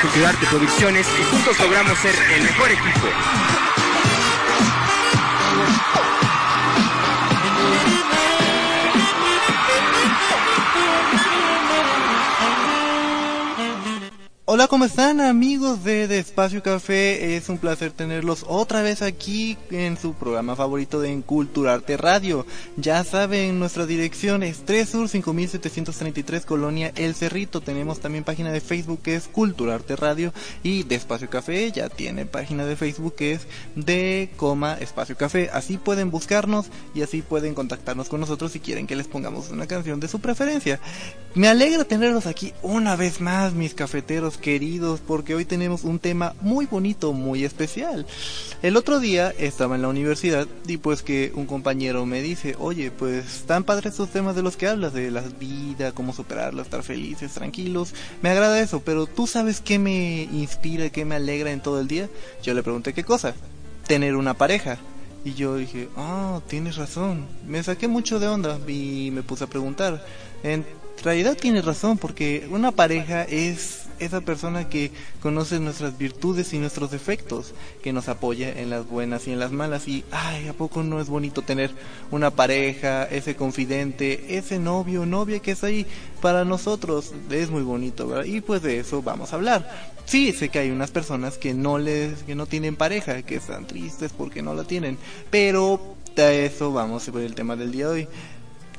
Culturarte Producciones y juntos logramos ser el mejor equipo. Hola, ¿cómo están amigos de Despacio Café? Es un placer tenerlos otra vez aquí en su programa favorito de Culturarte Radio. Ya saben, nuestra dirección es 3 Sur 5733 Colonia El Cerrito. Tenemos también página de Facebook que es Culturarte Radio y Despacio Café ya tiene página de Facebook que es de coma Espacio Café. Así pueden buscarnos y así pueden contactarnos con nosotros si quieren que les pongamos una canción de su preferencia. Me alegra tenerlos aquí una vez más, mis cafeteros queridos, porque hoy tenemos un tema muy bonito, muy especial. El otro día estaba en la universidad y pues que un compañero me dice, oye, pues están padres esos temas de los que hablas, de la vida, cómo superarla, estar felices, tranquilos. Me agrada eso, pero tú sabes qué me inspira, qué me alegra en todo el día. Yo le pregunté qué cosa. Tener una pareja. Y yo dije, ah, tienes razón. Me saqué mucho de onda y me puse a preguntar. En realidad tienes razón, porque una pareja es esa persona que conoce nuestras virtudes y nuestros defectos, que nos apoya en las buenas y en las malas. Y, ay, ¿a poco no es bonito tener una pareja, ese confidente, ese novio, novia que es ahí para nosotros? Es muy bonito, ¿verdad? Y pues de eso vamos a hablar. Sí, sé que hay unas personas que no les, que no tienen pareja, que están tristes porque no la tienen, pero de eso vamos a ver el tema del día de hoy.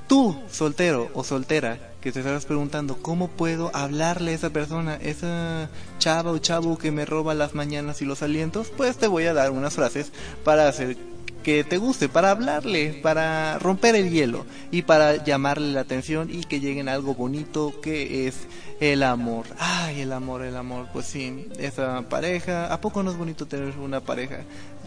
Tú, soltero o soltera, que te estarás preguntando, ¿cómo puedo hablarle a esa persona, esa chava o chavo que me roba las mañanas y los alientos? Pues te voy a dar unas frases para hacer que te guste, para hablarle, para romper el hielo y para llamarle la atención y que lleguen a algo bonito que es el amor. Ay, el amor, el amor, pues sí, esa pareja, ¿a poco no es bonito tener una pareja?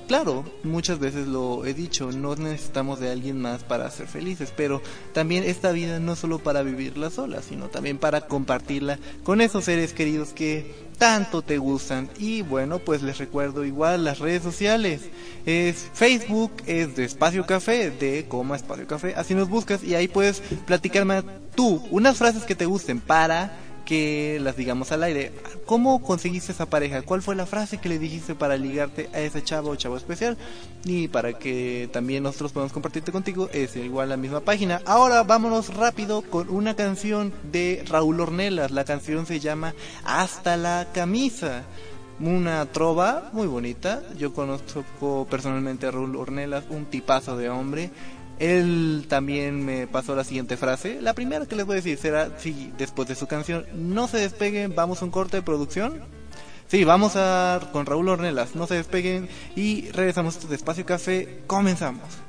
Claro, muchas veces lo he dicho, no necesitamos de alguien más para ser felices, pero también esta vida no solo para vivirla sola, sino también para compartirla con esos seres queridos que tanto te gustan. Y bueno, pues les recuerdo igual las redes sociales. Es Facebook, es de Espacio Café, de Coma Espacio Café, así nos buscas y ahí puedes platicarme tú unas frases que te gusten para que las digamos al aire. ¿Cómo conseguiste esa pareja? ¿Cuál fue la frase que le dijiste para ligarte a ese chavo o chavo especial? Y para que también nosotros podamos compartirte contigo, es igual la misma página. Ahora vámonos rápido con una canción de Raúl Ornelas. La canción se llama Hasta la camisa. Una trova muy bonita. Yo conozco personalmente a Raúl Ornelas, un tipazo de hombre. Él también me pasó la siguiente frase. La primera que les voy a decir será, sí, después de su canción, no se despeguen, vamos a un corte de producción. Sí, vamos a con Raúl Ornelas, no se despeguen y regresamos a Espacio Café, comenzamos.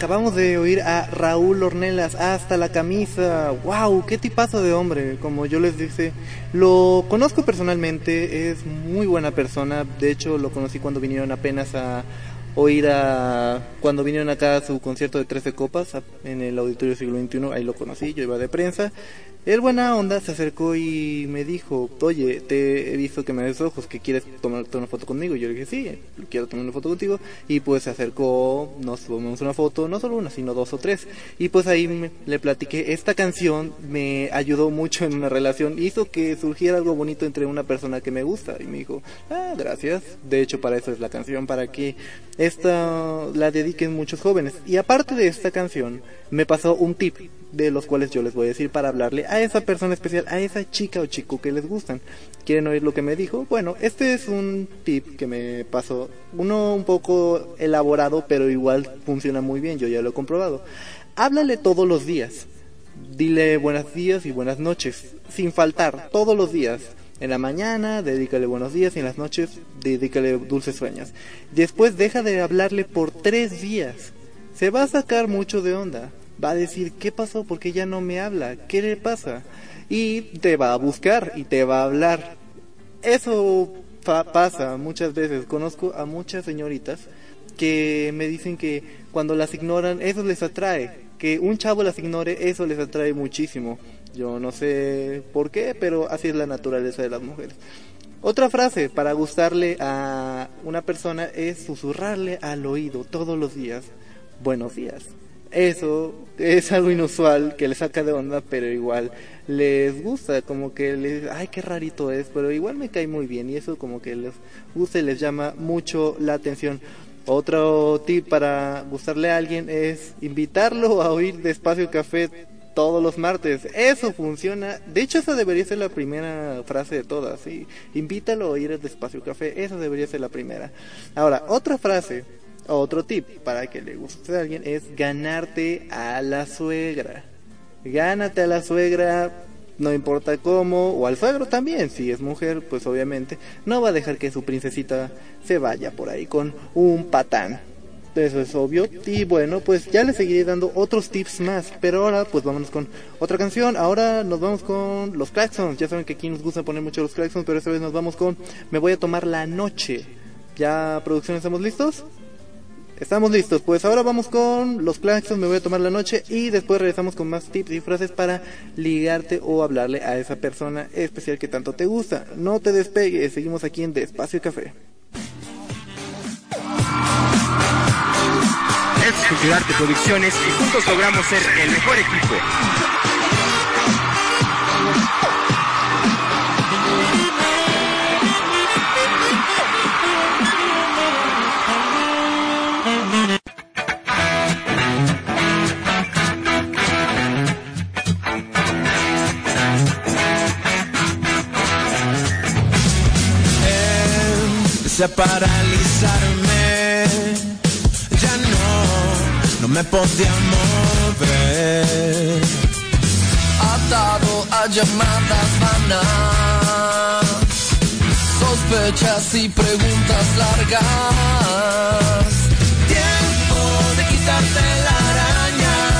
Acabamos de oír a Raúl Ornelas hasta la camisa. ¡Wow! ¡Qué tipazo de hombre! Como yo les dije, lo conozco personalmente, es muy buena persona. De hecho, lo conocí cuando vinieron apenas a oír a. Cuando vinieron acá a su concierto de 13 copas en el Auditorio Siglo XXI. Ahí lo conocí, yo iba de prensa. Él, buena onda, se acercó y me dijo: Oye, te he visto que me des ojos, que quieres tomarte una foto conmigo. Yo le dije: Sí, quiero tomar una foto contigo. Y pues se acercó, nos tomamos una foto, no solo una, sino dos o tres. Y pues ahí me- le platiqué: Esta canción me ayudó mucho en una relación, hizo que surgiera algo bonito entre una persona que me gusta. Y me dijo: Ah, gracias. De hecho, para eso es la canción, para que esta la dediquen muchos jóvenes. Y aparte de esta canción, me pasó un tip de los cuales yo les voy a decir para hablarle a esa persona especial, a esa chica o chico que les gustan. ¿Quieren oír lo que me dijo? Bueno, este es un tip que me pasó, uno un poco elaborado, pero igual funciona muy bien, yo ya lo he comprobado. Háblale todos los días. Dile buenos días y buenas noches, sin faltar, todos los días. En la mañana, dedícale buenos días y en las noches, dedícale dulces sueños. Después deja de hablarle por tres días. Se va a sacar mucho de onda. Va a decir, ¿qué pasó? ¿Por qué ya no me habla? ¿Qué le pasa? Y te va a buscar y te va a hablar. Eso pa- pasa muchas veces. Conozco a muchas señoritas que me dicen que cuando las ignoran, eso les atrae. Que un chavo las ignore, eso les atrae muchísimo. Yo no sé por qué, pero así es la naturaleza de las mujeres. Otra frase para gustarle a una persona es susurrarle al oído todos los días. Buenos días. Eso es algo inusual que les saca de onda, pero igual les gusta, como que les, ay, qué rarito es, pero igual me cae muy bien y eso como que les gusta y les llama mucho la atención. Otro tip para gustarle a alguien es invitarlo a oír Despacio Café todos los martes. Eso funciona. De hecho, esa debería ser la primera frase de todas. ¿sí? Invítalo a oír Despacio Café. Esa debería ser la primera. Ahora, otra frase, otro tip para que le guste a alguien es ganarte a la suegra. Gánate a la suegra, no importa cómo, o al suegro también, si es mujer, pues obviamente no va a dejar que su princesita se vaya por ahí con un patán. Eso es obvio. Y bueno, pues ya les seguiré dando otros tips más. Pero ahora, pues vámonos con otra canción. Ahora nos vamos con los Claxons. Ya saben que aquí nos gusta poner mucho los Claxons, pero esta vez nos vamos con Me voy a tomar la noche. ¿Ya, producción, estamos listos? Estamos listos, pues ahora vamos con los claxons, me voy a tomar la noche y después regresamos con más tips y frases para ligarte o hablarle a esa persona especial que tanto te gusta. No te despegues, seguimos aquí en Despacio Café. Expo Ciudadarte Producciones y juntos logramos ser el mejor equipo. Me podía mover. Atado a llamadas vanas, sospechas y preguntas largas. Tiempo de quitarte las arañas,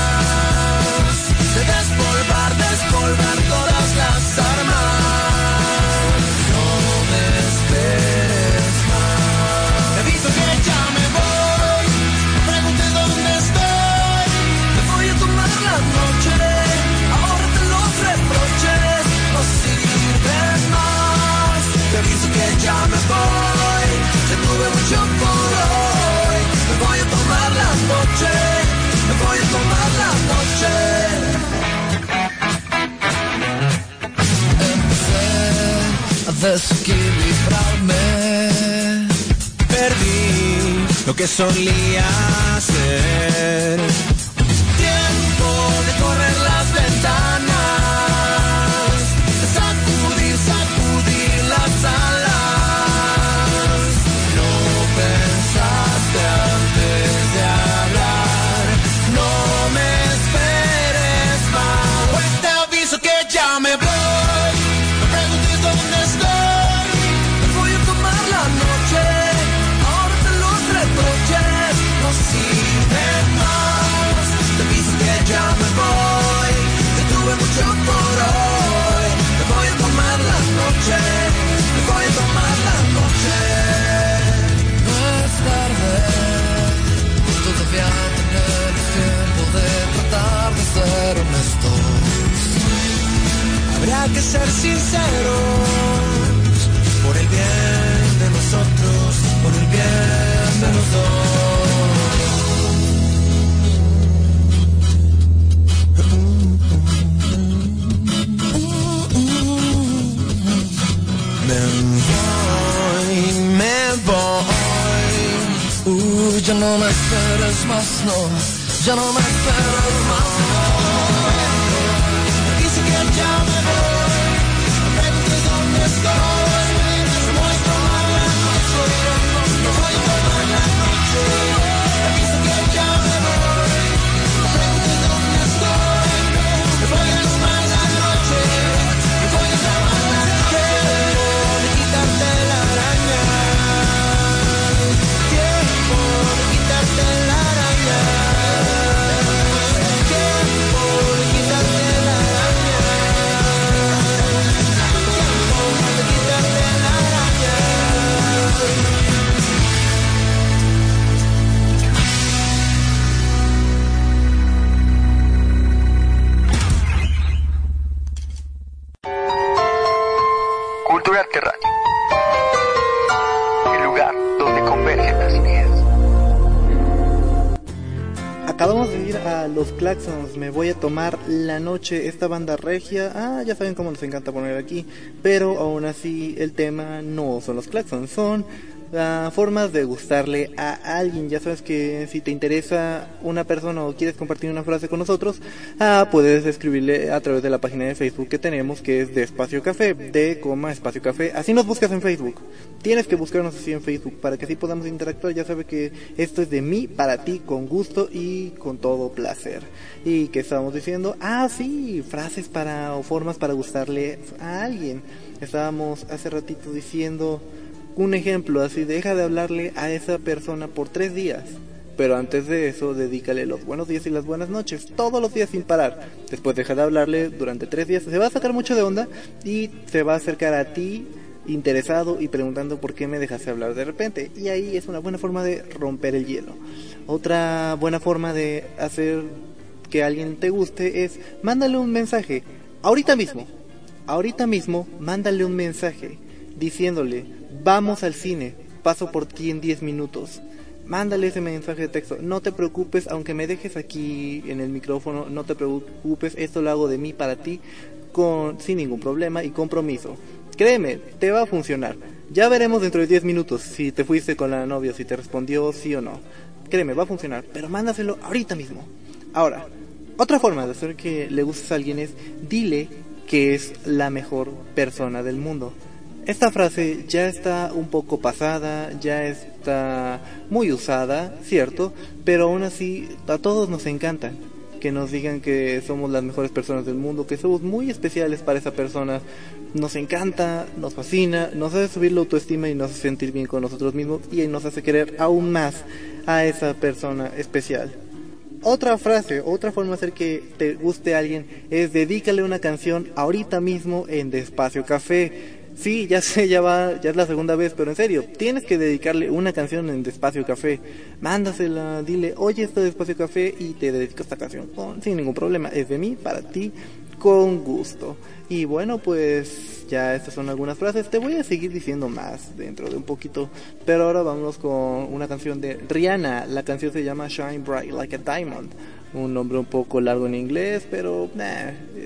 de despolvar, despolvar todas las armas. Desequilibrarme. Perdí lo que solía ser sinceros por el bien de nosotros, por el bien de los dos. Me voy, me voy. Uh, ya no me esperes más, no, ya no me esperes más, no. Que ya Claxons, me voy a tomar la noche, esta banda regia, ah, ya saben cómo nos encanta poner aquí, pero aún así el tema no son los Claxons, son formas de gustarle a alguien, ya sabes que si te interesa una persona o quieres compartir una frase con nosotros, ah, puedes escribirle a través de la página de Facebook que tenemos, que es de Espacio Café, de coma Espacio Café, así nos buscas en Facebook, tienes que buscarnos así en Facebook para que así podamos interactuar, ya sabe que esto es de mí, para ti, con gusto y con todo placer. Y que estábamos diciendo, ah, sí, frases para o formas para gustarle a alguien. Estábamos hace ratito diciendo un ejemplo así, deja de hablarle a esa persona por tres días. Pero antes de eso, dedícale los buenos días y las buenas noches, todos los días sin parar. Después deja de hablarle durante tres días, se va a sacar mucho de onda y se va a acercar a ti interesado y preguntando por qué me dejaste hablar de repente. Y ahí es una buena forma de romper el hielo. Otra buena forma de hacer que alguien te guste es mándale un mensaje. Ahorita mismo, ahorita mismo, mándale un mensaje diciéndole, vamos al cine, paso por ti en 10 minutos. Mándale ese mensaje de texto. No te preocupes, aunque me dejes aquí en el micrófono, no te preocupes, esto lo hago de mí para ti, con, sin ningún problema y compromiso. Créeme, te va a funcionar. Ya veremos dentro de 10 minutos si te fuiste con la novia, si te respondió sí o no. Créeme, va a funcionar, pero mándaselo ahorita mismo. Ahora, otra forma de hacer que le gustes a alguien es dile que es la mejor persona del mundo. Esta frase ya está un poco pasada, ya está muy usada, cierto, pero aún así a todos nos encanta que nos digan que somos las mejores personas del mundo, que somos muy especiales para esa persona. Nos encanta, nos fascina, nos hace subir la autoestima y nos hace sentir bien con nosotros mismos y nos hace querer aún más a esa persona especial. Otra frase, otra forma de hacer que te guste alguien es dedícale una canción ahorita mismo en Despacio Café. Sí, ya sé, ya va, ya es la segunda vez, pero en serio, tienes que dedicarle una canción en Despacio Café. Mándasela, dile, oye, esto Despacio Café y te dedico esta canción sin ningún problema. Es de mí, para ti, con gusto. Y bueno, pues ya estas son algunas frases. Te voy a seguir diciendo más dentro de un poquito. Pero ahora vamos con una canción de Rihanna. La canción se llama Shine Bright Like a Diamond. Un nombre un poco largo en inglés, pero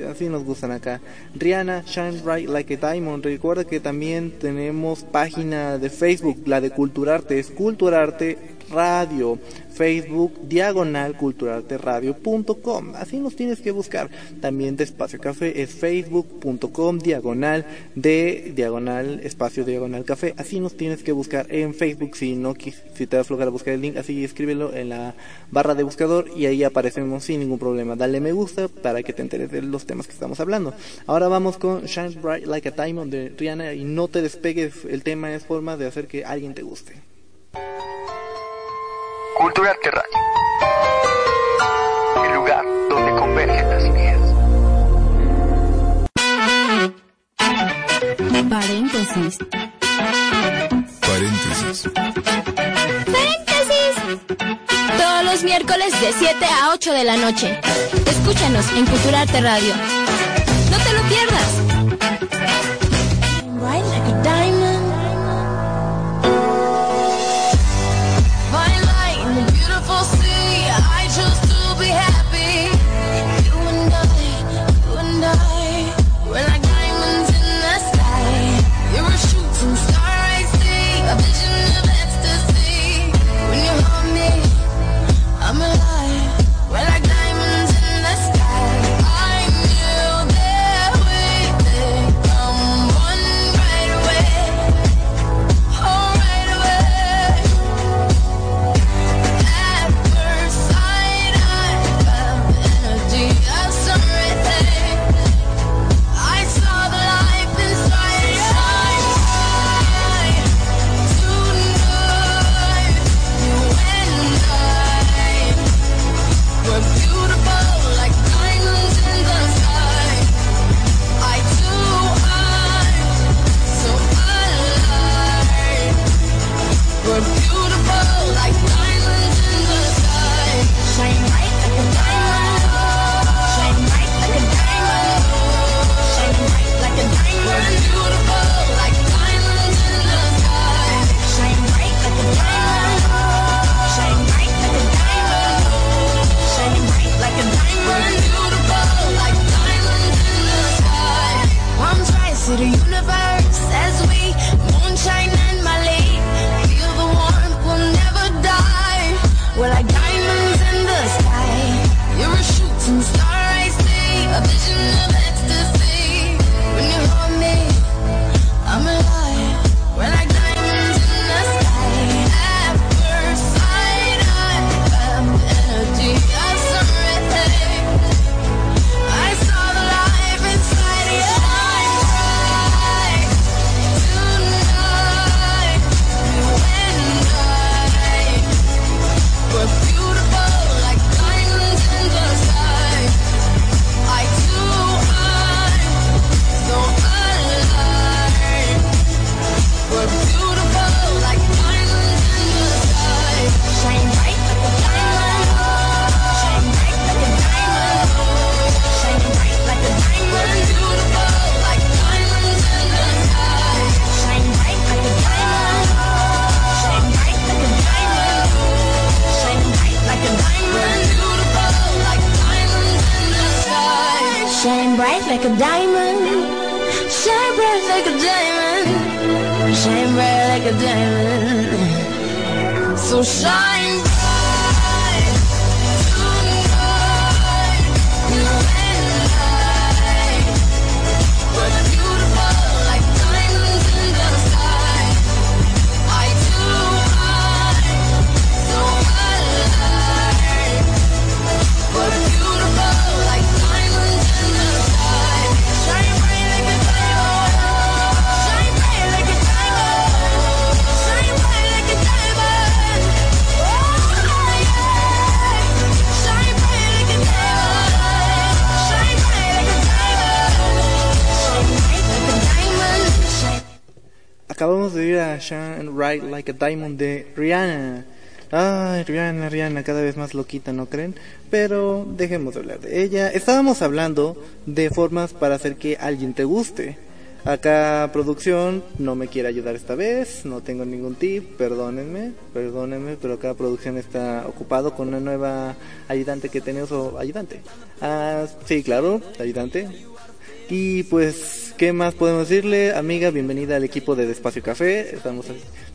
así nos gustan acá. Rihanna, Shine Bright Like a Diamond. Recuerda que también tenemos página de Facebook, la de Culturarte. Es Culturarte Radio. Facebook diagonal culturalterradio.com. Así nos tienes que buscar. También de Espacio Café es facebook.com diagonal de diagonal espacio diagonal café. Así nos tienes que buscar en Facebook. Si no si te da a buscar el link, así escríbelo en la barra de buscador y ahí aparecemos sin ningún problema. Dale me gusta para que te enteres de los temas que estamos hablando. Ahora vamos con Shine Bright Like a Diamond de Rihanna y no te despegues. El tema es forma de hacer que alguien te guste. Cultura Radio. El lugar donde convergen las ideas. Paréntesis. Paréntesis. Paréntesis. Todos los miércoles de 7 a 8 de la noche. Escúchanos en Culturarte Radio. No te lo pierdas. De a Shine Right Like a Diamond de Rihanna. Ay, Rihanna, Rihanna, cada vez más loquita, ¿no creen? Pero dejemos de hablar de ella. Estábamos hablando de formas para hacer que alguien te guste. Acá producción no me quiere ayudar esta vez, no tengo ningún tip, perdónenme, perdónenme, pero acá producción está ocupado con una nueva ayudante que tenemos, o ayudante. Ah, sí, claro, ayudante. Y pues, ¿qué más podemos decirle? Amiga, bienvenida al equipo de Despacio Café. Estamos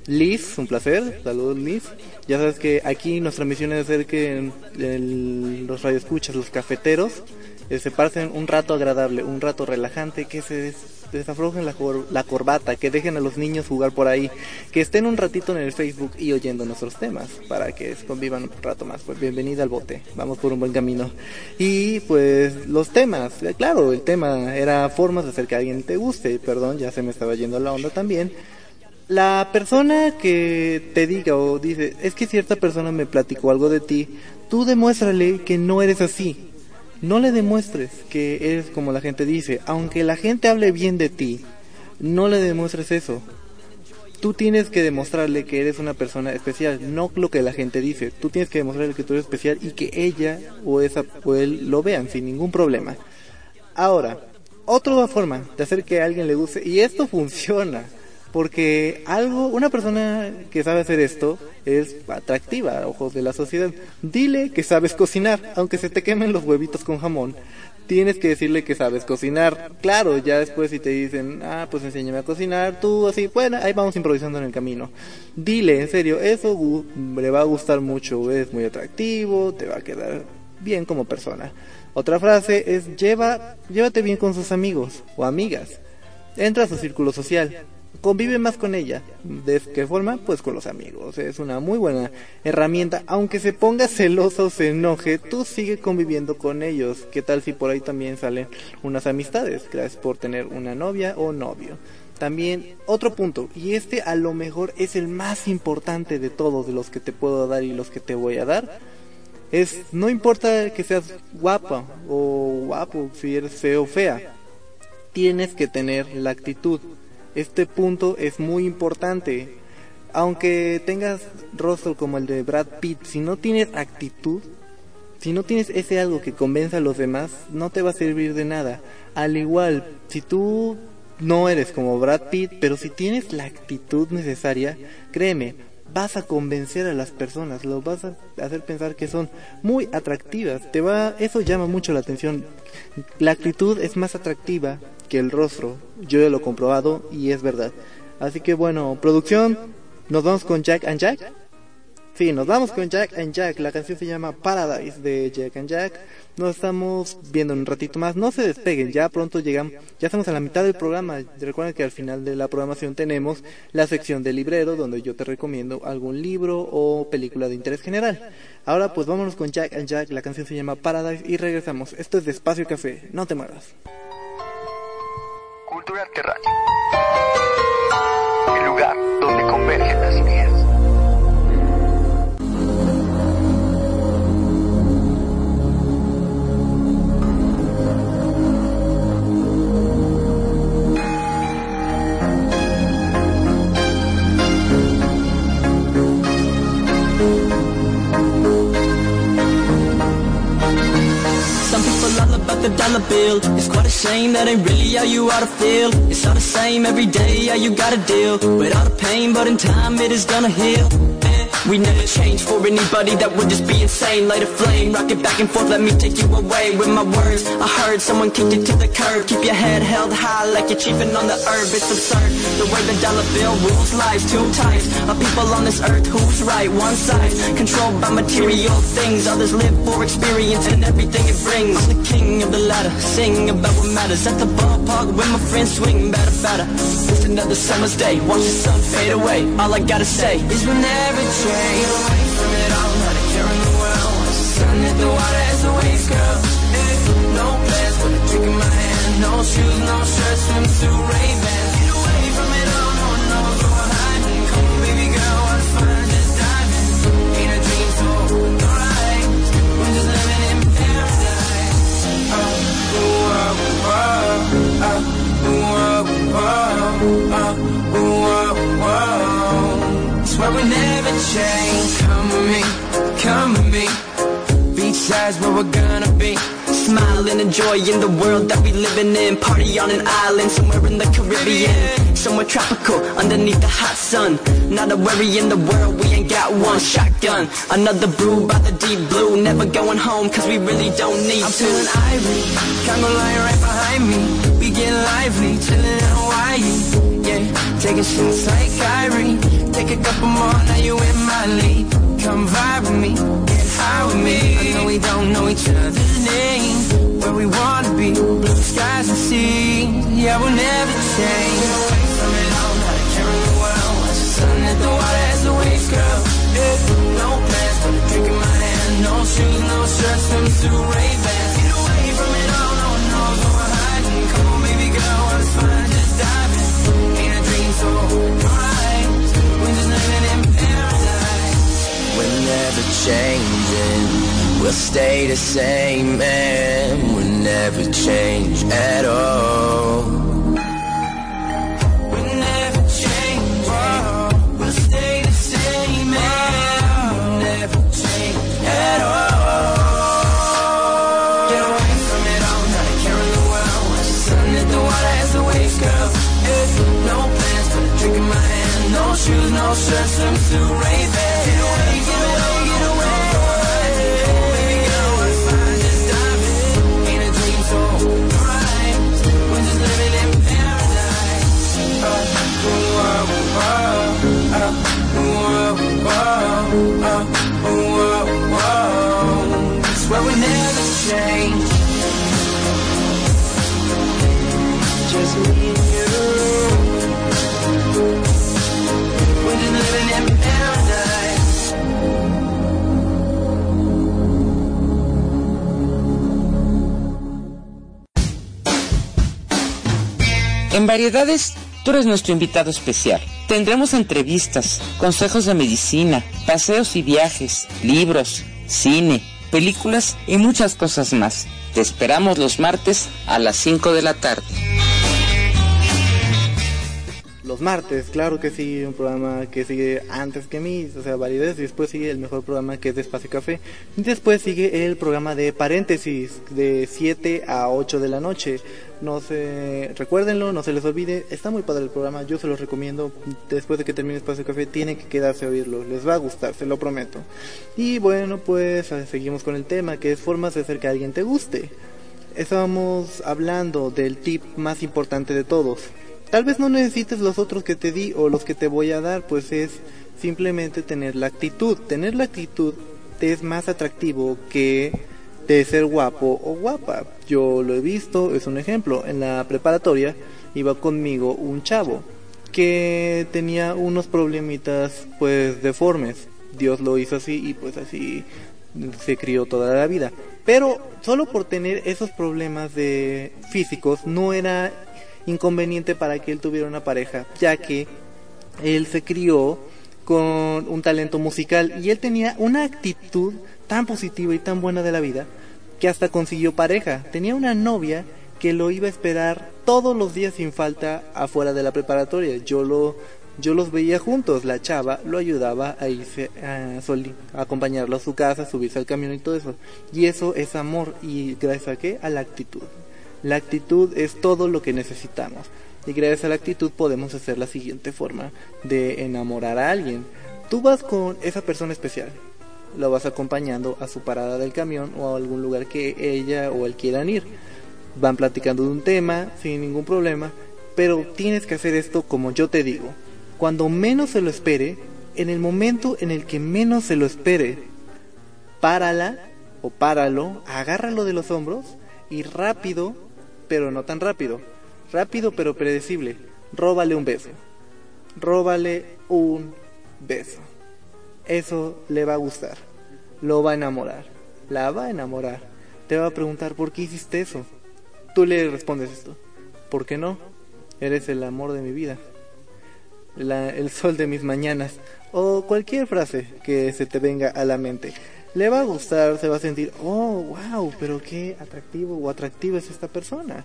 Liz, un placer. Saludos, Liz. Ya sabes que aquí nuestra misión es hacer que el, los radioescuchas, los cafeteros, eh, se pasen un rato agradable, un rato relajante, que se desaflojen la, la, corbata, que dejen a los niños jugar por ahí, que estén un ratito en el Facebook y oyendo nuestros temas, para que convivan un rato más. Pues bienvenida al bote, vamos por un buen camino. Y pues los temas, eh, claro, el tema era formas de hacer que alguien te guste, perdón, ya se me estaba yendo la onda también. La persona que te diga o dice, es que cierta persona me platicó algo de ti, tú demuéstrale que no eres así, no le demuestres que eres como la gente dice. Aunque la gente hable bien de ti, no le demuestres eso. Tú tienes que demostrarle que eres una persona especial, no lo que la gente dice. Tú tienes que demostrarle que tú eres especial y que ella o esa o él lo vean sin ningún problema. Ahora, otra forma de hacer que a alguien le guste y esto funciona porque algo, una persona que sabe hacer esto es atractiva a ojos de la sociedad. Dile que sabes cocinar, aunque se te quemen los huevitos con jamón. Tienes que decirle que sabes cocinar. Claro, ya después si te dicen, ah, pues enséñame a cocinar, tú así, bueno, ahí vamos improvisando en el camino. Dile, en serio, eso le va a gustar mucho, es muy atractivo, te va a quedar bien como persona. Otra frase es, lleva, llévate bien con sus amigos o amigas. Entra a su círculo social convive más con ella. ¿De qué forma? Pues con los amigos. Es una muy buena herramienta. Aunque se ponga celoso o se enoje, tú sigue conviviendo con ellos. ¿Qué tal si por ahí también salen unas amistades? Gracias por tener una novia o novio. También otro punto, y este a lo mejor es el más importante de todos de los que te puedo dar y los que te voy a dar, es no importa que seas guapa o guapo, si eres feo o fea, tienes que tener la actitud este punto es muy importante. Aunque tengas rostro como el de Brad Pitt, si no tienes actitud, si no tienes ese algo que convenza a los demás, no te va a servir de nada. Al igual, si tú no eres como Brad Pitt, pero si tienes la actitud necesaria, créeme, vas a convencer a las personas, lo vas a hacer pensar que son muy atractivas. Te va, eso llama mucho la atención. La actitud es más atractiva que el rostro. Yo lo he comprobado y es verdad. Así que bueno, producción, nos vamos con Jack and Jack. Sí, nos vamos con Jack and Jack. La canción se llama Paradise de Jack and Jack. Nos estamos viendo en un ratito más. No se despeguen, ya pronto llegamos. Ya estamos a la mitad del programa. Recuerden que al final de la programación tenemos la sección de librero donde yo te recomiendo algún libro o película de interés general. Ahora pues vámonos con Jack and Jack. La canción se llama Paradise y regresamos. Esto es Despacio Café. No te muevas. Cultura Radio. El lugar donde convergen las ideas. The dollar bill It's quite a shame that ain't really how you ought to feel. It's all the same every day, how you gotta deal. With all the pain, but in time it is gonna heal we never change for anybody that would just be insane. Light a flame, rock it back and forth, let me take you away. With my words, I heard someone kicked it to the curb. Keep your head held high like you're chiefing on the herb. It's absurd, the way the dollar bill rules life Two types of people on this earth, who's right? One side, controlled by material things. Others live for experience and everything it brings. I'm the king of the ladder, sing about what matters. At the ballpark with my friends swing, better, better It's another summer's day, watch the sun fade away. All I gotta say is we'll never from it all, not a care in the world. Sun the water waves curl. No plans, with a drink in my hand. No shoes, no shirt, swimsuit, Ray-Bans. Change. Come with me, come with me. Beachside's where we're gonna be. Smiling, enjoying the world that we living in. Party on an island somewhere in the Caribbean. Somewhere tropical, underneath the hot sun. Not a worry in the world, we ain't got one shotgun. Another brew by the deep blue. Never going home, cause we really don't need I'm to. feeling ivory, Congo line right behind me. We get lively, chillin' in Hawaii. Yeah, taking shots like Kyrie. Take a couple more, now you in my league. Come vibe with me, get high with me. I know we don't know each other's names. Where we wanna be, blue skies and seas. Yeah, we'll never change. Get away from it all, not the world. Watch the sun hit the water as the waves curl. No plans, but a drink in my hand. No shoes, no shirts, swimsuit, Ray-Bans. Get away from it all, no one knows where we're hiding. Come on, baby girl, fine, We're never changing. We'll stay the same, man. We'll never change at all. We never change, oh. we'll Variedades, tú eres nuestro invitado especial. Tendremos entrevistas, consejos de medicina, paseos y viajes, libros, cine, películas y muchas cosas más. Te esperamos los martes a las 5 de la tarde. Los martes, claro que sí, un programa que sigue antes que mí, o sea, validez, y después sigue el mejor programa que es Espacio Café. Después sigue el programa de paréntesis, de 7 a 8 de la noche. No se, recuérdenlo, no se les olvide, está muy padre el programa, yo se los recomiendo. Después de que termine Espacio Café, tienen que quedarse a oírlo, les va a gustar, se lo prometo. Y bueno, pues eh, seguimos con el tema, que es formas de hacer que alguien te guste. Estábamos hablando del tip más importante de todos. Tal vez no necesites los otros que te di o los que te voy a dar, pues es simplemente tener la actitud. Tener la actitud te es más atractivo que de ser guapo o guapa. Yo lo he visto, es un ejemplo. En la preparatoria iba conmigo un chavo que tenía unos problemitas pues deformes. Dios lo hizo así y pues así se crió toda la vida. Pero solo por tener esos problemas de físicos no era inconveniente para que él tuviera una pareja, ya que él se crió con un talento musical y él tenía una actitud tan positiva y tan buena de la vida que hasta consiguió pareja. Tenía una novia que lo iba a esperar todos los días sin falta afuera de la preparatoria. Yo lo yo los veía juntos, la chava lo ayudaba a irse a, soli- a acompañarlo a su casa, subirse al camión y todo eso. Y eso es amor y gracias a qué? A la actitud. La actitud es todo lo que necesitamos. Y gracias a la actitud podemos hacer la siguiente forma de enamorar a alguien. Tú vas con esa persona especial. Lo vas acompañando a su parada del camión o a algún lugar que ella o él quieran ir. Van platicando de un tema sin ningún problema, pero tienes que hacer esto como yo te digo. Cuando menos se lo espere, en el momento en el que menos se lo espere, párala o páralo, agárralo de los hombros y rápido, pero no tan rápido, rápido pero predecible, róbale un beso. Róbale un beso. Eso le va a gustar. Lo va a enamorar. La va a enamorar. Te va a preguntar por qué hiciste eso. Tú le respondes esto. ¿Por qué no? Eres el amor de mi vida. El sol de mis mañanas. O cualquier frase que se te venga a la mente. Le va a gustar, se va a sentir, oh, wow, pero qué atractivo o atractiva es esta persona.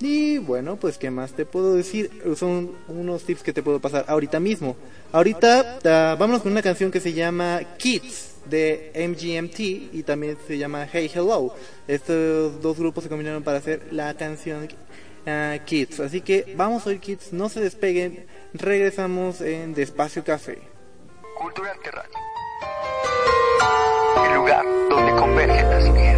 Y bueno, pues qué más te puedo decir, son unos tips que te puedo pasar ahorita mismo. Ahorita uh, vámonos con una canción que se llama Kids de MGMT y también se llama Hey Hello. Estos dos grupos se combinaron para hacer la canción uh, Kids. Así que vamos a oír Kids, no se despeguen, regresamos en Despacio Café. Cultura. El lugar donde convergen las ideas.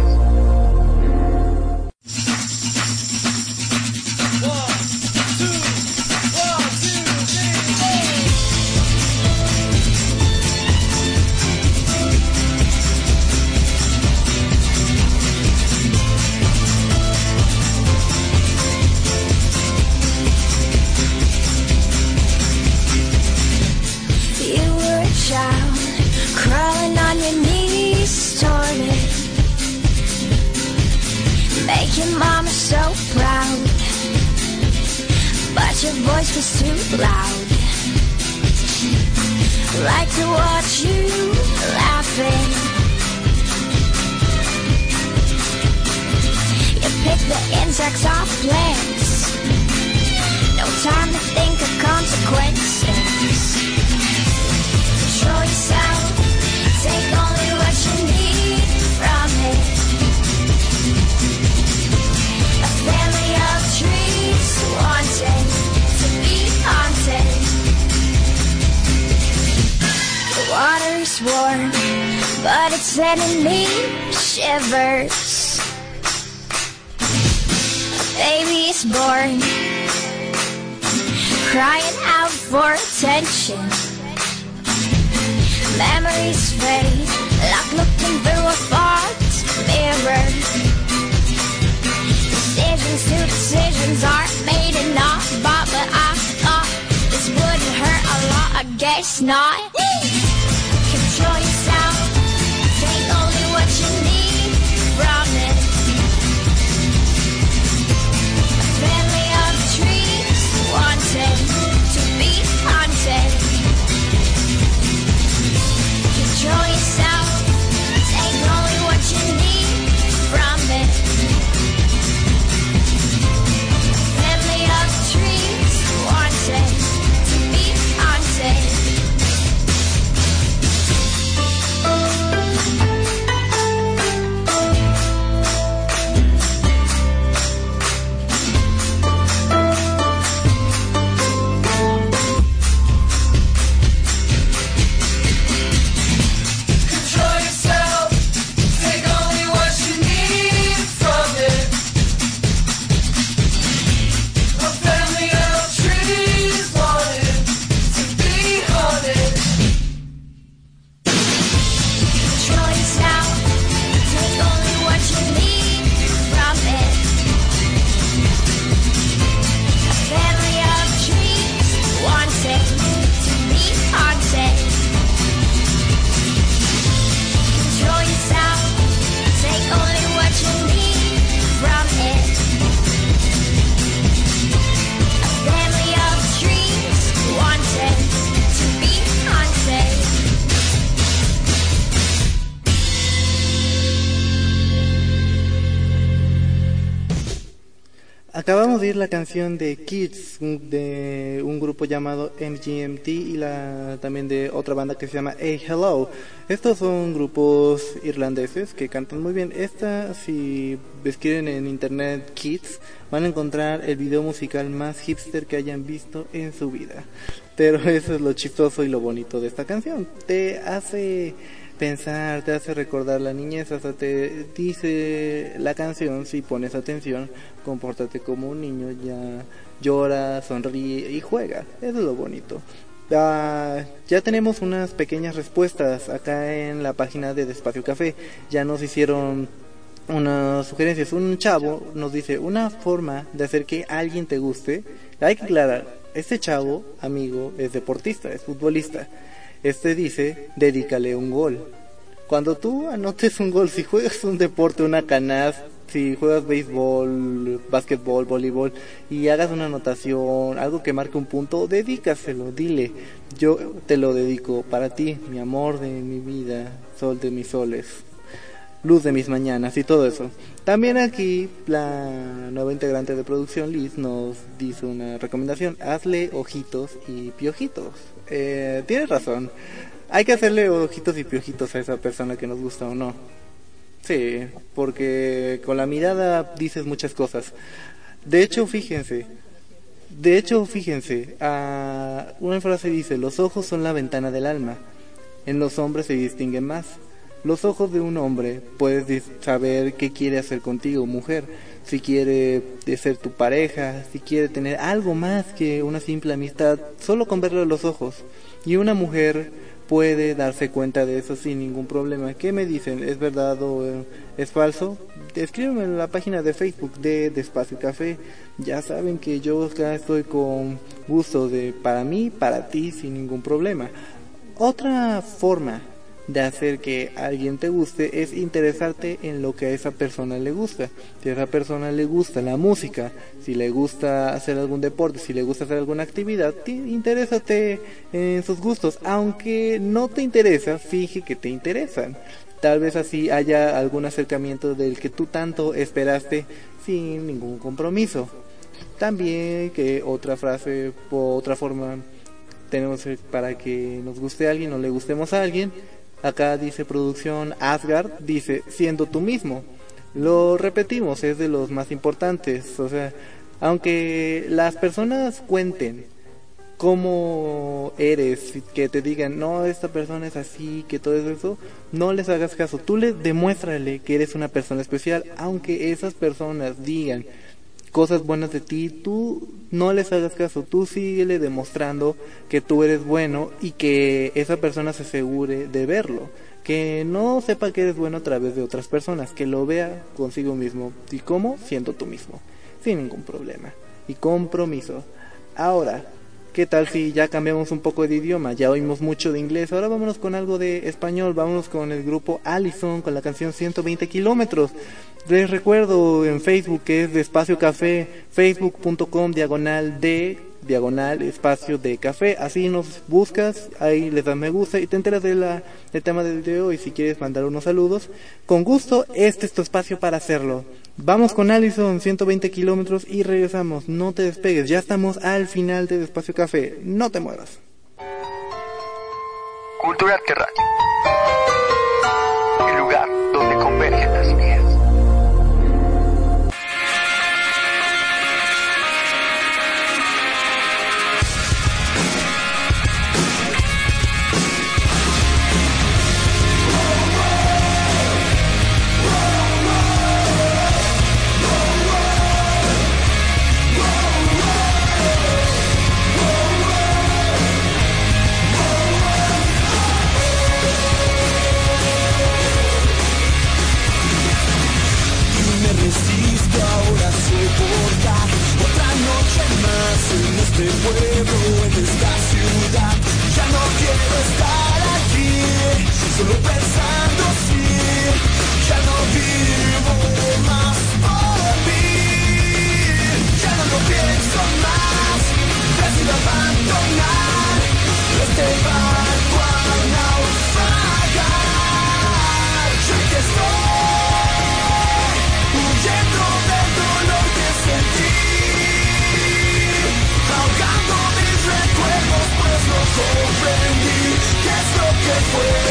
Making mama so proud. But your voice was too loud. Like to watch you laughing. You pick the insects off plants. No time to think of consequences. Warm, but it's sending me shivers. A baby's born, crying out for attention. Memories fade like looking through a fogged mirror. Decisions to decisions aren't made and not bought, but I thought this wouldn't hurt a lot. I guess not. Canción de Kids de un grupo llamado MGMT y la también de otra banda que se llama Hey Hello. Estos son grupos irlandeses que cantan muy bien. Esta, si escriben en internet Kids, van a encontrar el video musical más hipster que hayan visto en su vida. Pero eso es lo chistoso y lo bonito de esta canción. Te hace pensar, te hace recordar la niñez, hasta te dice la canción, si pones atención, compórtate como un niño, ya llora, sonríe y juega. Es lo bonito. Ah, ya tenemos unas pequeñas respuestas acá en la página de Despacio Café. Ya nos hicieron unas sugerencias. Un chavo nos dice una forma de hacer que alguien te guste. Hay que aclarar, este chavo, amigo, es deportista, es futbolista. Este dice, dedícale un gol. Cuando tú anotes un gol, si juegas un deporte, una canasta, si juegas béisbol, básquetbol, voleibol y hagas una anotación, algo que marque un punto, dedícaselo, dile, yo te lo dedico para ti, mi amor de mi vida, sol de mis soles. luz de mis mañanas y todo eso. También aquí la nueva integrante de producción, Liz, nos dice una recomendación. Hazle ojitos y piojitos. Eh, tienes razón. Hay que hacerle ojitos y piojitos a esa persona que nos gusta o no. Sí, porque con la mirada dices muchas cosas. De hecho, fíjense, de hecho, fíjense, ah, una frase dice, los ojos son la ventana del alma. En los hombres se distinguen más. Los ojos de un hombre puedes saber qué quiere hacer contigo, mujer. Si quiere ser tu pareja, si quiere tener algo más que una simple amistad, solo con verlo los ojos. Y una mujer puede darse cuenta de eso sin ningún problema. ¿Qué me dicen? ¿Es verdad o eh, es falso? Escríbeme en la página de Facebook de Despacio Café. Ya saben que yo acá estoy con gusto de para mí, para ti, sin ningún problema. Otra forma de hacer que alguien te guste es interesarte en lo que a esa persona le gusta. Si a esa persona le gusta la música, si le gusta hacer algún deporte, si le gusta hacer alguna actividad, ti- interésate en sus gustos. Aunque no te interesa, finge que te interesan. Tal vez así haya algún acercamiento del que tú tanto esperaste sin ningún compromiso. También que otra frase o otra forma tenemos eh, para que nos guste a alguien o le gustemos a alguien. Acá dice producción Asgard, dice siendo tú mismo. Lo repetimos, es de los más importantes. O sea, aunque las personas cuenten cómo eres, que te digan, no, esta persona es así, que todo eso, no les hagas caso. Tú le demuéstrale que eres una persona especial, aunque esas personas digan cosas buenas de ti, tú no les hagas caso, tú síguele demostrando que tú eres bueno y que esa persona se asegure de verlo, que no sepa que eres bueno a través de otras personas, que lo vea consigo mismo y cómo siendo tú mismo, sin ningún problema y compromiso. Ahora, ¿qué tal si ya cambiamos un poco de idioma? Ya oímos mucho de inglés, ahora vámonos con algo de español, vámonos con el grupo Allison con la canción 120 kilómetros. Les recuerdo en Facebook que es de Espacio Café, facebook.com diagonal de diagonal espacio de café. Así nos buscas, ahí les das me gusta y te enteras de del tema del video y si quieres mandar unos saludos. Con gusto, este es tu espacio para hacerlo. Vamos con Allison, 120 kilómetros y regresamos. No te despegues, ya estamos al final de Espacio Café. No te muevas. Culturarte Radio. Solo pensando si ya no vivo más por mí. Ya no lo pienso más, decido abandonar este barco a naufragar. Yo que estoy huyendo del dolor que sentí, ahogando mis recuerdos, pues no comprendí qué es lo que fue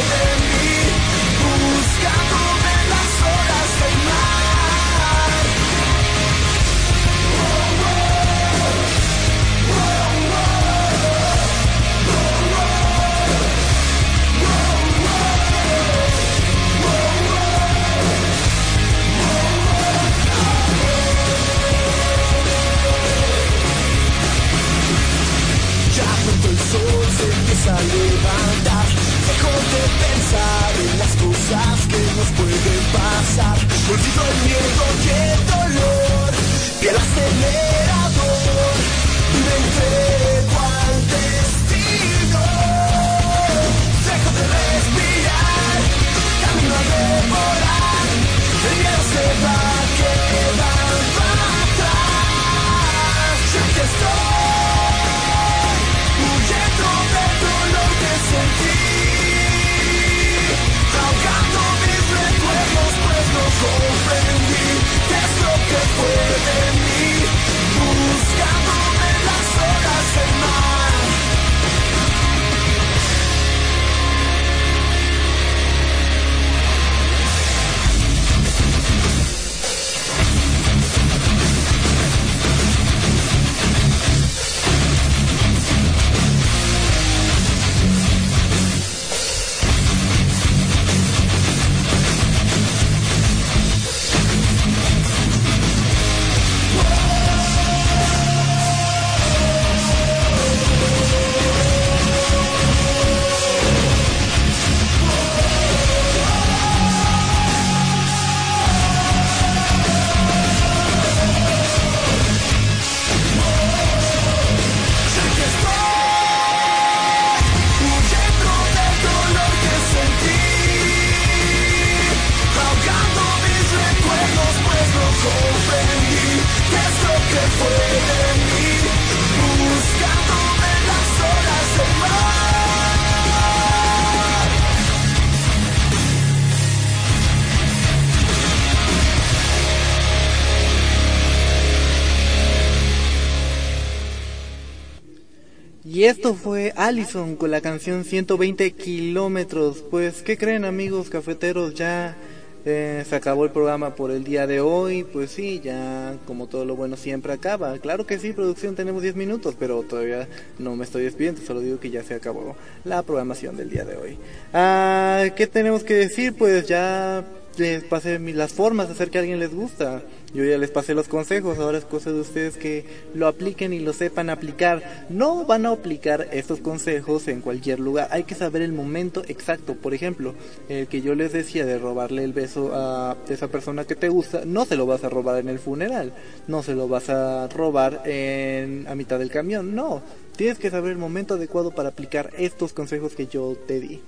Allison con la canción 120 kilómetros. Pues, ¿qué creen amigos cafeteros? Ya eh, se acabó el programa por el día de hoy. Pues sí, ya como todo lo bueno siempre acaba. Claro que sí, producción, tenemos 10 minutos, pero todavía no me estoy despidiendo. Solo digo que ya se acabó la programación del día de hoy. Ah, ¿Qué tenemos que decir? Pues ya les pasé las formas de hacer que a alguien les gusta. Yo ya les pasé los consejos, ahora es cosa de ustedes que lo apliquen y lo sepan aplicar. No van a aplicar estos consejos en cualquier lugar, hay que saber el momento exacto. Por ejemplo, el que yo les decía de robarle el beso a esa persona que te gusta, no se lo vas a robar en el funeral, no se lo vas a robar en, a mitad del camión, no. Tienes que saber el momento adecuado para aplicar estos consejos que yo te di.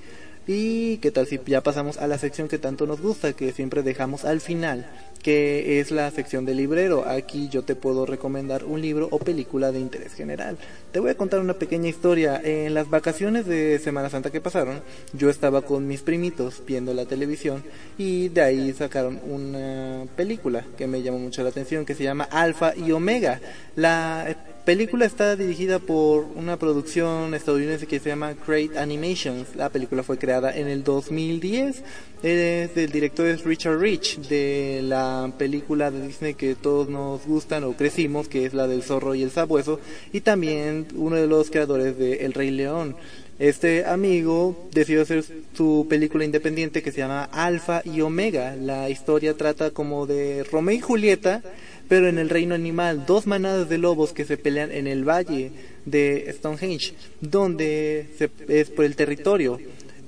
Y qué tal si ya pasamos a la sección que tanto nos gusta, que siempre dejamos al final, que es la sección del librero. Aquí yo te puedo recomendar un libro o película de interés general. Te voy a contar una pequeña historia. En las vacaciones de Semana Santa que pasaron, yo estaba con mis primitos viendo la televisión y de ahí sacaron una película que me llamó mucho la atención que se llama Alfa y Omega. La película está dirigida por una producción estadounidense que se llama Great Animations. La película fue creada en el 2010. Es del director es Richard Rich de la película de Disney que todos nos gustan o crecimos, que es la del zorro y el sabueso, y también uno de los creadores de El Rey León. Este amigo decidió hacer su película independiente que se llama Alfa y Omega. La historia trata como de Romeo y Julieta, pero en el reino animal, dos manadas de lobos que se pelean en el valle de Stonehenge, donde se- es por el territorio.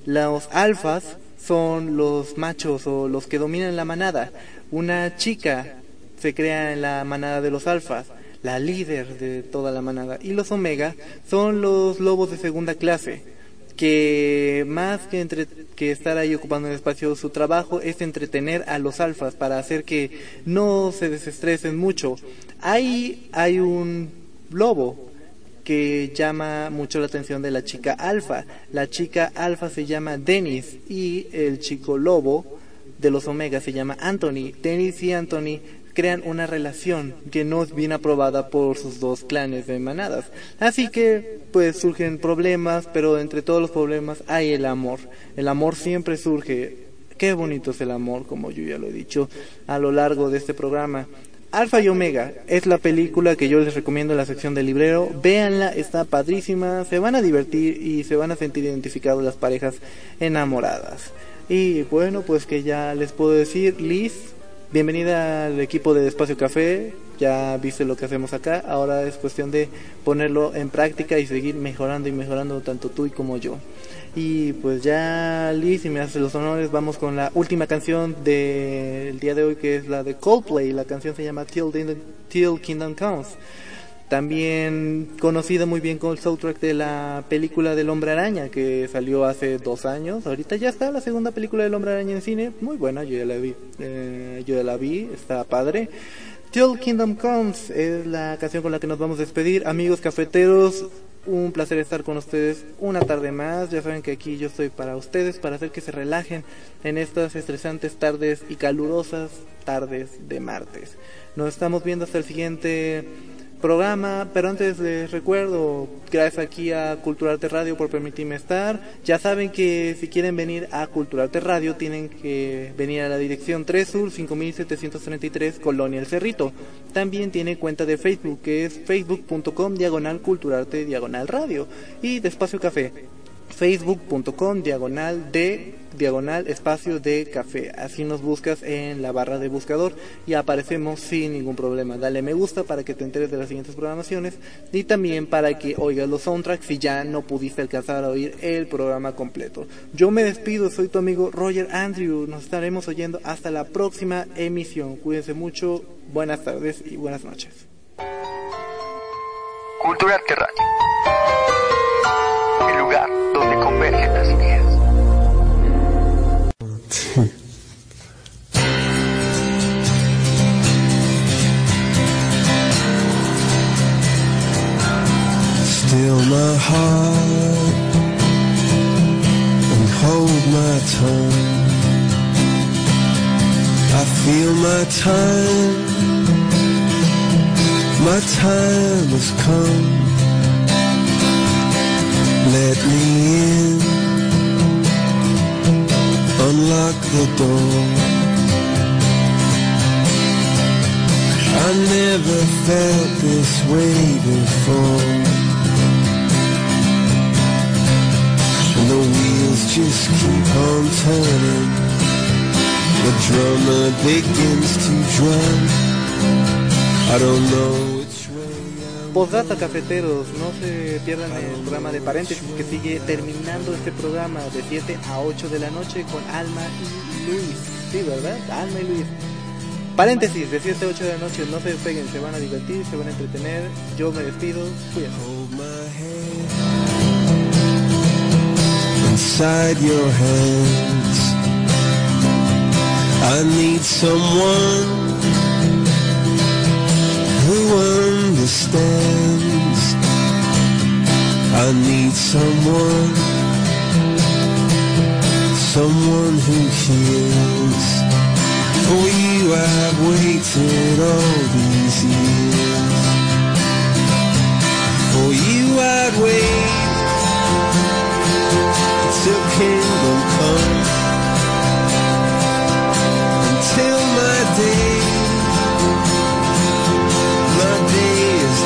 Los alfas son los machos o los que dominan la manada. Una chica se crea en la manada de los alfas, la líder de toda la manada. Y los omega son los lobos de segunda clase, que más que, entre, que estar ahí ocupando el espacio, su trabajo es entretener a los alfas para hacer que no se desestresen mucho. Ahí hay un lobo que llama mucho la atención de la chica alfa. La chica alfa se llama Dennis y el chico lobo de los Omega se llama Anthony. Dennis y Anthony crean una relación que no es bien aprobada por sus dos clanes de manadas. Así que pues surgen problemas, pero entre todos los problemas hay el amor. El amor siempre surge. Qué bonito es el amor, como yo ya lo he dicho a lo largo de este programa. Alfa y Omega es la película que yo les recomiendo en la sección del librero. Véanla, está padrísima, se van a divertir y se van a sentir identificados las parejas enamoradas. Y bueno, pues que ya les puedo decir, Liz, bienvenida al equipo de Espacio Café. Ya viste lo que hacemos acá, ahora es cuestión de ponerlo en práctica y seguir mejorando y mejorando tanto tú y como yo. Y pues ya Liz, si me haces los honores, vamos con la última canción del día de hoy que es la de Coldplay. La canción se llama Till, Till Kingdom Comes. También conocida muy bien con el soundtrack de la película del Hombre Araña que salió hace dos años. Ahorita ya está la segunda película del Hombre Araña en cine, muy buena, yo ya la vi, eh, yo ya la vi, está padre. Till Kingdom Comes es la canción con la que nos vamos a despedir. Amigos cafeteros, un placer estar con ustedes una tarde más. Ya saben que aquí yo estoy para ustedes, para hacer que se relajen en estas estresantes tardes y calurosas tardes de martes. Nos estamos viendo hasta el siguiente programa, pero antes les recuerdo, gracias aquí a Culturarte Radio por permitirme estar. Ya saben que si quieren venir a Culturarte Radio tienen que venir a la dirección 3 Sur 5733 Colonia El Cerrito. También tiene cuenta de Facebook que es facebook.com diagonal culturarte diagonal radio y de Espacio Café facebook.com diagonal de diagonal espacio de café. Así nos buscas en la barra de buscador y aparecemos sin ningún problema. Dale me gusta para que te enteres de las siguientes programaciones y también para que oigas los soundtracks si ya no pudiste alcanzar a oír el programa completo. Yo me despido, soy tu amigo Roger Andrew. Nos estaremos oyendo hasta la próxima emisión. Cuídense mucho, buenas tardes y buenas noches. Radio. El lugar donde convergen las ideas. Still my heart and hold my tongue. I feel my time, my time has come. Me in. Unlock the door. I never felt this way before. And the wheels just keep on turning. The drummer begins to drum. I don't know Postdata cafeteros, no se pierdan el programa de paréntesis que sigue terminando este programa de 7 a 8 de la noche con Alma y Luis. Sí, ¿verdad? Alma y Luis. Paréntesis, de 7 a 8 de la noche, no se despeguen, se van a divertir, se van a entretener. Yo me despido, cuídense. Understands. I need someone, someone who heals. For you I've waited all these years. For you I'd wait till kingdom come until my day,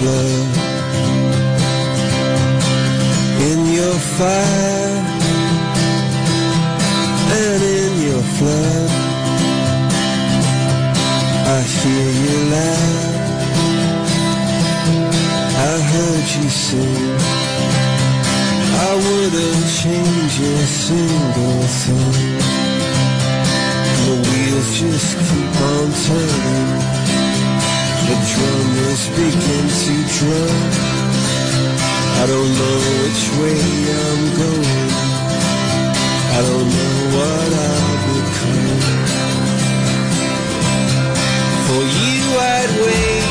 blood, in your fire and in your flood. I hear you laugh. I heard you sing. I wouldn't change a single thing. The wheels just keep on turning. The drummers begin to drum. I don't know which way I'm going. I don't know what I'll become. For you I'd wait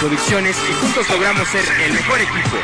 Producciones y juntos logramos ser el mejor equipo.